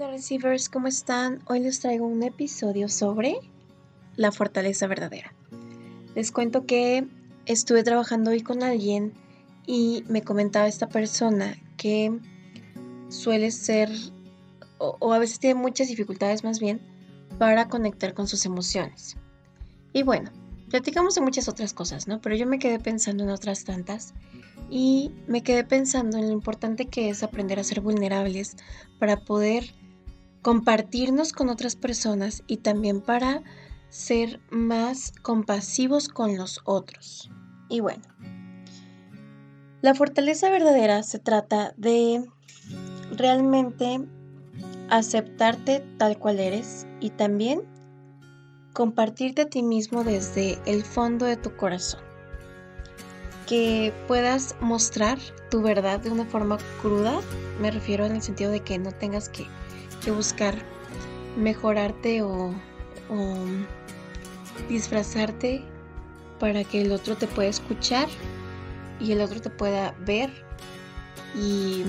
Hola receivers, ¿cómo están? Hoy les traigo un episodio sobre la fortaleza verdadera. Les cuento que estuve trabajando hoy con alguien y me comentaba esta persona que suele ser, o, a veces tiene muchas dificultades más bien, para conectar con sus emociones. Y bueno, platicamos de muchas otras cosas, ¿no? Pero yo me quedé pensando en otras tantas y me quedé pensando en lo importante que es aprender a ser vulnerables para poder compartirnos con otras personas y también para ser más compasivos con los otros. Y bueno, la fortaleza verdadera se trata de realmente aceptarte tal cual eres y también compartirte a ti mismo desde el fondo de tu corazón. Que puedas mostrar tu verdad de una forma cruda, me refiero en el sentido de que no tengas que, buscar mejorarte o, disfrazarte para que el otro te pueda escuchar y el otro te pueda ver y,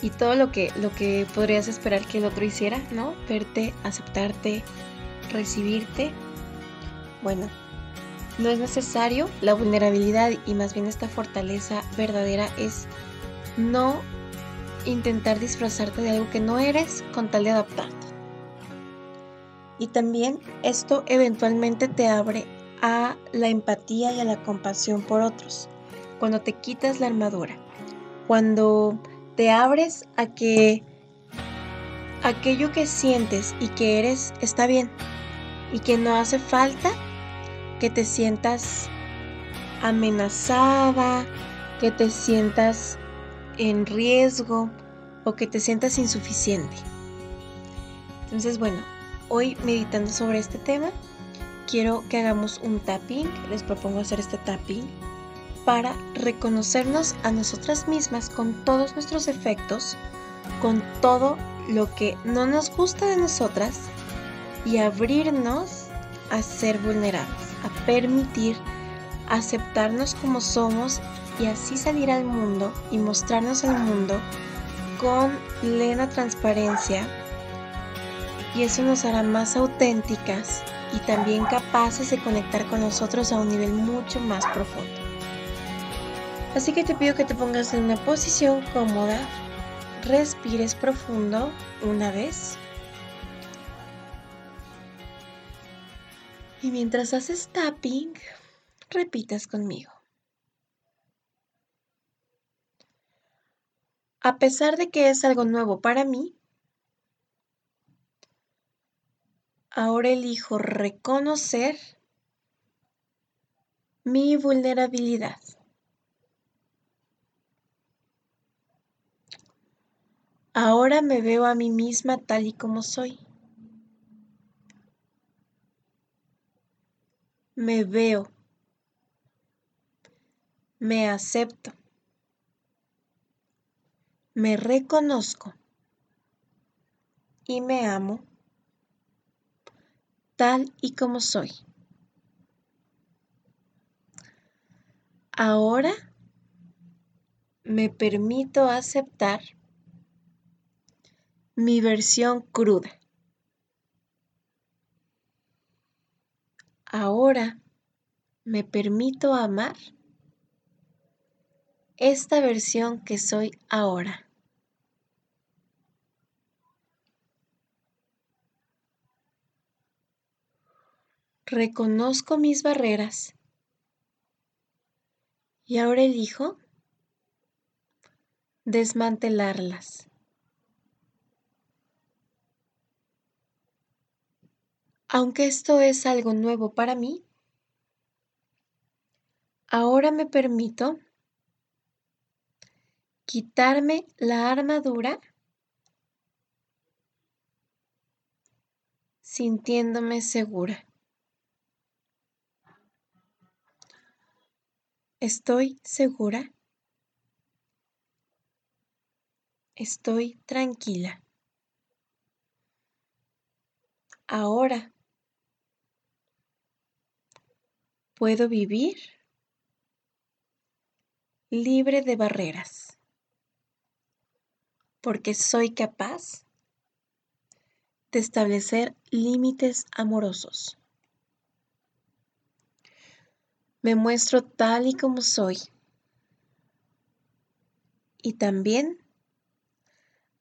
y todo lo que, lo que podrías esperar que el otro hiciera, ¿no? Verte, aceptarte, recibirte. Bueno, no es necesario la vulnerabilidad y más bien esta fortaleza verdadera es no intentar disfrazarte de algo que no eres con tal de adaptarte. Y también esto eventualmente te abre a la empatía y a la compasión por otros. Cuando te quitas la armadura, cuando te abres a que aquello que sientes y que eres está bien y que no hace falta que te sientas amenazada, que te sientas en riesgo o que te sientas insuficiente. Entonces, bueno, hoy meditando sobre este tema, quiero que hagamos un tapping, les propongo hacer este tapping para reconocernos a nosotras mismas con todos nuestros efectos, con todo lo que no nos gusta de nosotras y abrirnos a ser vulnerables, a permitir aceptarnos como somos y así salir al mundo y mostrarnos al mundo con plena transparencia y eso nos hará más auténticas y también capaces de conectar con nosotros a un nivel mucho más profundo. Así que te pido que te pongas en una posición cómoda, respires profundo una vez y mientras haces tapping, repitas conmigo. A pesar de que es algo nuevo para mí, Ahora elijo reconocer mi vulnerabilidad. Ahora me veo a mí misma tal y como soy. Me veo. Me acepto. Me reconozco. Y me amo tal y como soy. Ahora me permito aceptar mi versión cruda. Ahora me permito amar esta versión que soy ahora. reconozco mis barreras y ahora elijo desmantelarlas. Aunque esto es algo nuevo para mí, ahora me permito quitarme la armadura sintiéndome segura. Estoy segura. Estoy tranquila. Ahora puedo vivir libre de barreras, porque soy capaz de establecer límites amorosos. Me muestro tal y como soy. Y también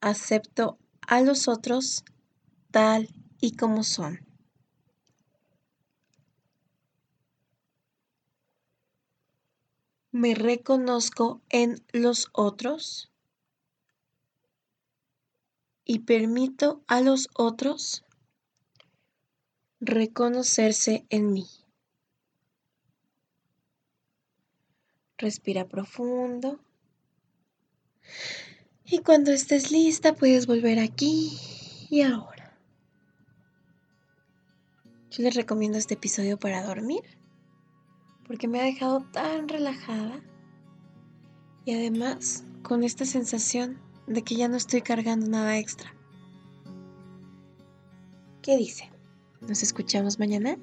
acepto a los otros tal y como son. Me reconozco en los otros y permito a los otros reconocerse en mí. Respira profundo. Y cuando estés lista puedes volver aquí y ahora. Yo les recomiendo este episodio para dormir porque me ha dejado tan relajada y además con esta sensación de que ya no estoy cargando nada extra. ¿Qué dice? ¿Nos escuchamos mañana?